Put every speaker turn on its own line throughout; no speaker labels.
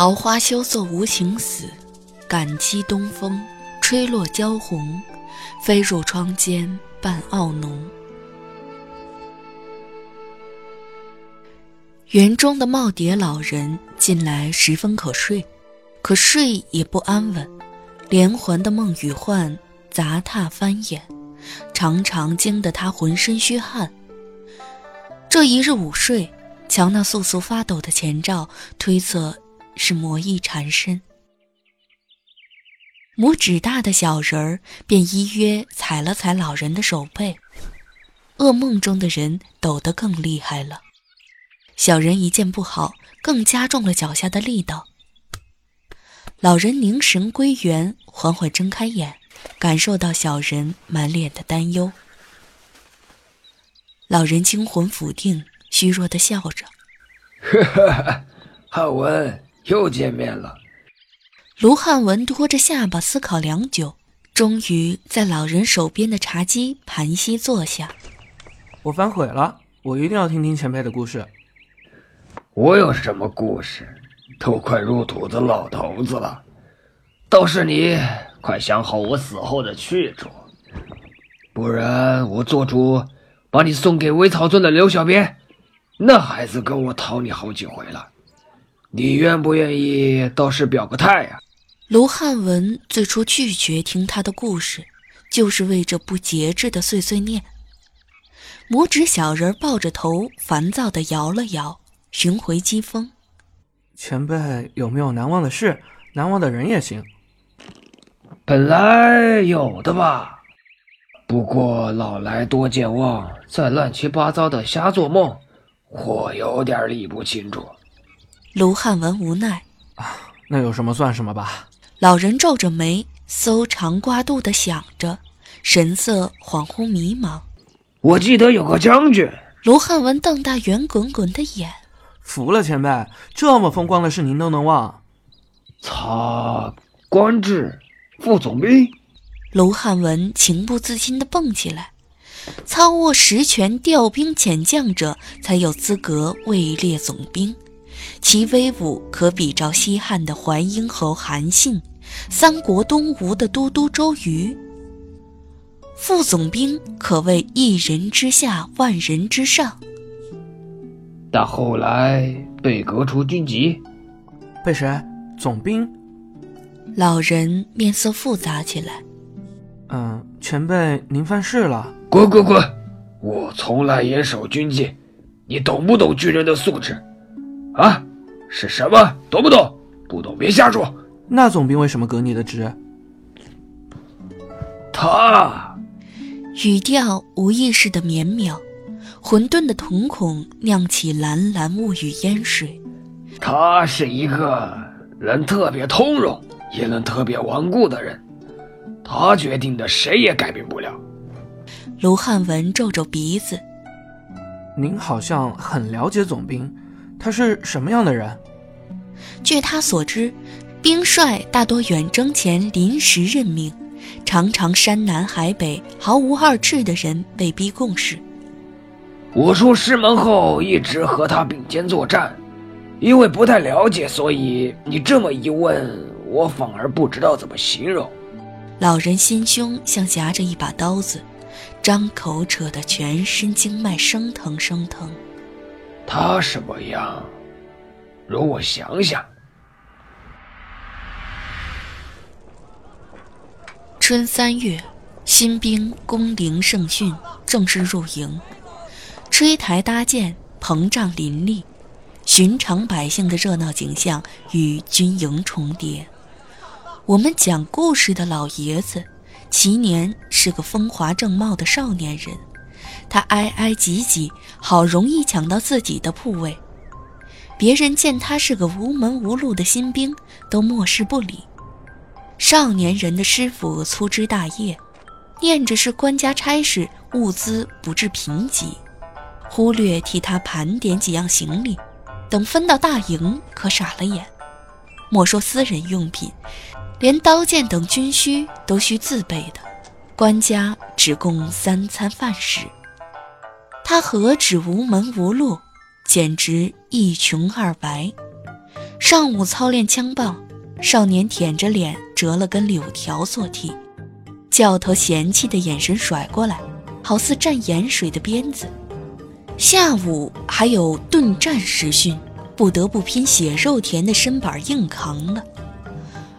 桃花羞涩无情死，感激东风吹落娇红，飞入窗间伴傲浓。园中的耄耋老人近来十分可睡，可睡也不安稳，连环的梦与幻杂沓翻眼，常常惊得他浑身虚汗。这一日午睡，瞧那簌簌发抖的前兆，推测。是魔意缠身，拇指大的小人儿便依约踩了踩老人的手背，噩梦中的人抖得更厉害了。小人一见不好，更加重了脚下的力道。老人凝神归元，缓缓睁开眼，感受到小人满脸的担忧。老人惊魂甫定，虚弱的笑着：“
呵呵，汉文。”又见面了。
卢汉文托着下巴思考良久，终于在老人手边的茶几盘膝坐下。
我反悔了，我一定要听听前辈的故事。
我有什么故事？都快入土的老头子了，倒是你快想好我死后的去处，不然我做主把你送给微草村的刘小编，那孩子跟我讨你好几回了。你愿不愿意倒是表个态呀？
卢汉文最初拒绝听他的故事，就是为这不节制的碎碎念。拇指小人抱着头，烦躁地摇了摇，寻回机锋。
前辈有没有难忘的事？难忘的人也行。
本来有的吧，不过老来多健忘，再乱七八糟的瞎做梦，我有点理不清楚。
卢汉文无奈，
啊，那有什么算什么吧。
老人皱着眉，搜肠刮肚的想着，神色恍惚迷茫。
我记得有个将军。
卢汉文瞪大圆滚滚的眼，
服了前辈，这么风光的事您都能忘？
他官至副总兵。
卢汉文情不自禁地蹦起来，操握实权调兵遣将者才有资格位列总兵。其威武可比照西汉的淮阴侯韩信，三国东吴的都督周瑜。副总兵可谓一人之下，万人之上。
但后来被革除军籍，
被谁？总兵？
老人面色复杂起来。
嗯，前辈您犯事了。
滚滚滚！我从来严守军纪，你懂不懂军人的素质？啊？是什么？懂不懂？不懂别瞎说。
那总兵为什么革你的职？
他
语调无意识的绵渺，混沌的瞳孔亮起蓝蓝雾雨烟水。
他是一个人特别通融，也能特别顽固的人。他决定的，谁也改变不了。
卢汉文皱皱鼻子。
您好像很了解总兵。他是什么样的人？
据他所知，兵帅大多远征前临时任命，常常山南海北，毫无二致的人被逼共事。
我出师门后一直和他并肩作战，因为不太了解，所以你这么一问，我反而不知道怎么形容。
老人心胸像夹着一把刀子，张口扯得全身经脉生疼生疼。
他什么样？容我想想。
春三月，新兵攻陵胜训，正式入营。吹台搭建，膨胀林立，寻常百姓的热闹景象与军营重叠。我们讲故事的老爷子，其年是个风华正茂的少年人。他挨挨挤挤，好容易抢到自己的铺位。别人见他是个无门无路的新兵，都漠视不理。少年人的师傅粗枝大叶，念着是官家差事，物资不致贫瘠，忽略替他盘点几样行李。等分到大营，可傻了眼。莫说私人用品，连刀剑等军需都需自备的，官家只供三餐饭食。他何止无门无路，简直一穷二白。上午操练枪棒，少年舔着脸折了根柳条做替，教头嫌弃的眼神甩过来，好似蘸盐水的鞭子。下午还有盾战实训，不得不拼血肉田的身板硬扛了。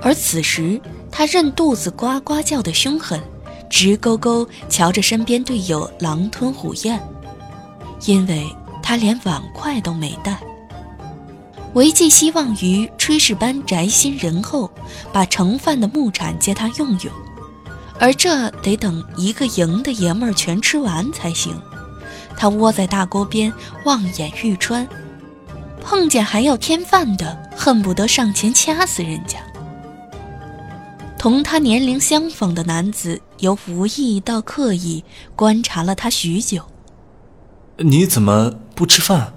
而此时他任肚子呱呱叫的凶狠，直勾勾瞧着身边队友狼吞虎咽。因为他连碗筷都没带，唯寄希望于炊事班宅心仁厚，把盛饭的木铲借他用用，而这得等一个营的爷们儿全吃完才行。他窝在大锅边望眼欲穿，碰见还要添饭的，恨不得上前掐死人家。同他年龄相仿的男子由无意到刻意观察了他许久。
你怎么不吃饭？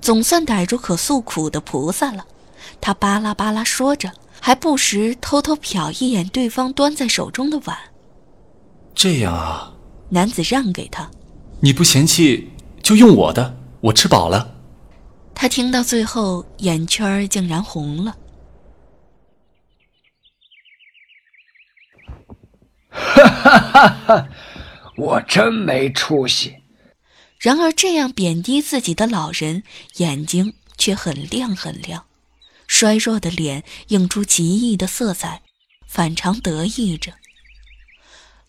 总算逮住可诉苦的菩萨了。他巴拉巴拉说着，还不时偷偷瞟一眼对方端在手中的碗。
这样啊？
男子让给他。
你不嫌弃就用我的，我吃饱了。
他听到最后，眼圈竟然红了。
哈哈哈哈！我真没出息。
然而，这样贬低自己的老人，眼睛却很亮很亮，衰弱的脸映出奇异的色彩，反常得意着。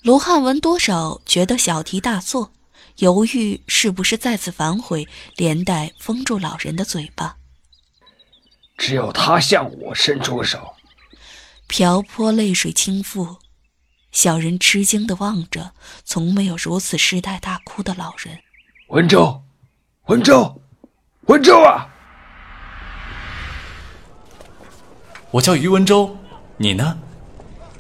卢汉文多少觉得小题大做，犹豫是不是再次反悔，连带封住老人的嘴巴。
只有他向我伸出手，
瓢泼泪水倾覆，小人吃惊地望着从没有如此失态大哭的老人。
文州，文州，文州啊！
我叫于文州，你呢？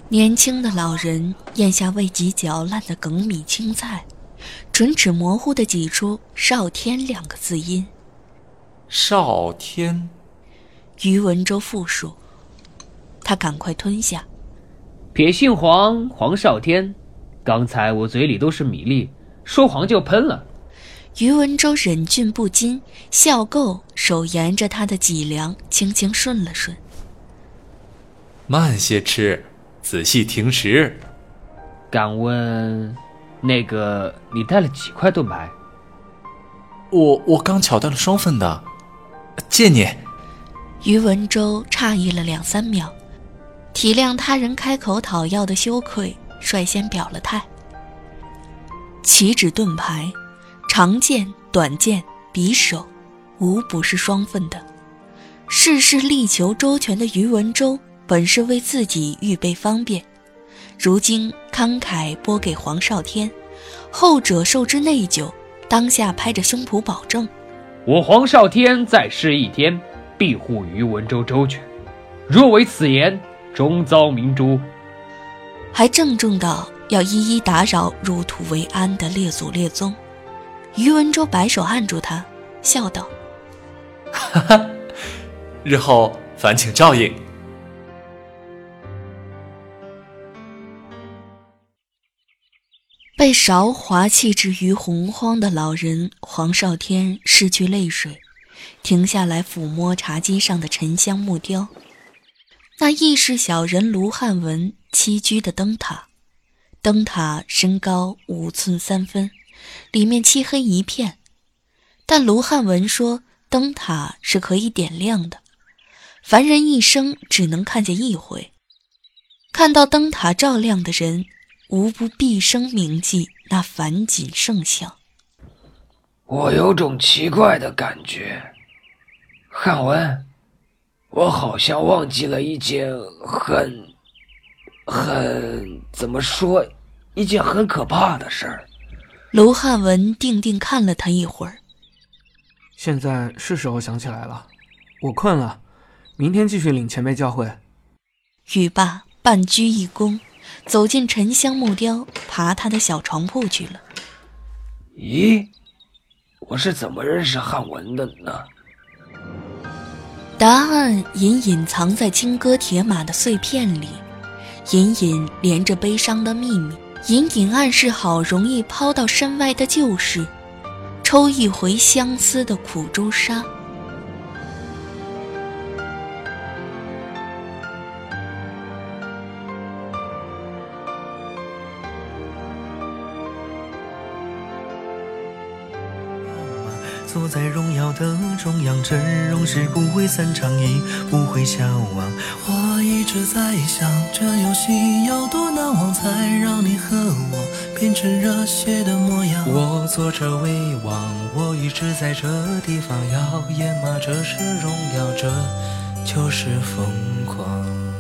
年轻的老人咽下未及嚼烂的梗米青菜，唇齿模糊的挤出“少天”两个字音。
少天，
于文州复述。他赶快吞下。
撇姓黄，黄少天。刚才我嘴里都是米粒，说黄就喷了。
于文州忍俊不禁，笑够，手沿着他的脊梁轻轻顺了顺。
慢些吃，仔细停食。
敢问，那个你带了几块盾牌？
我我刚巧带了双份的，借你。
于文州诧异了两三秒，体谅他人开口讨要的羞愧，率先表了态。岂止盾牌。长剑、短剑、匕首，无不是双份的。事事力求周全的余文州，本是为自己预备方便，如今慷慨拨给黄少天，后者受之内疚，当下拍着胸脯保证：“
我黄少天在世一天，必护余文州周全。若违此言，终遭明珠。”
还郑重道要一一打扰入土为安的列祖列宗。于文州摆手按住他，笑道：“
哈哈，日后烦请照应。”
被韶华弃置于洪荒的老人黄少天拭去泪水，停下来抚摸茶几上的沉香木雕，那亦是小人卢汉文栖居的灯塔。灯塔身高五寸三分。里面漆黑一片，但卢汉文说灯塔是可以点亮的，凡人一生只能看见一回。看到灯塔照亮的人，无不毕生铭记那繁锦圣像。
我有种奇怪的感觉，汉文，我好像忘记了一件很、很怎么说，一件很可怕的事儿。
卢汉文定定看了他一会儿，
现在是时候想起来了。我困了，明天继续领前辈教诲。
语罢，半鞠一躬，走进沉香木雕，爬他的小床铺去了。
咦，我是怎么认识汉文的呢？
答案隐隐藏在金戈铁马的碎片里，隐隐连着悲伤的秘密，隐隐暗示好容易抛到身外的旧事，抽一回相思的苦朱砂。
坐在荣耀的中央，真容是不会散场，亦不会消亡。我一直在想，这游戏要多难忘，才让你和我变成热血的模样。我坐着为王，我一直在这地方耀眼吗？这是荣耀，这就是疯狂。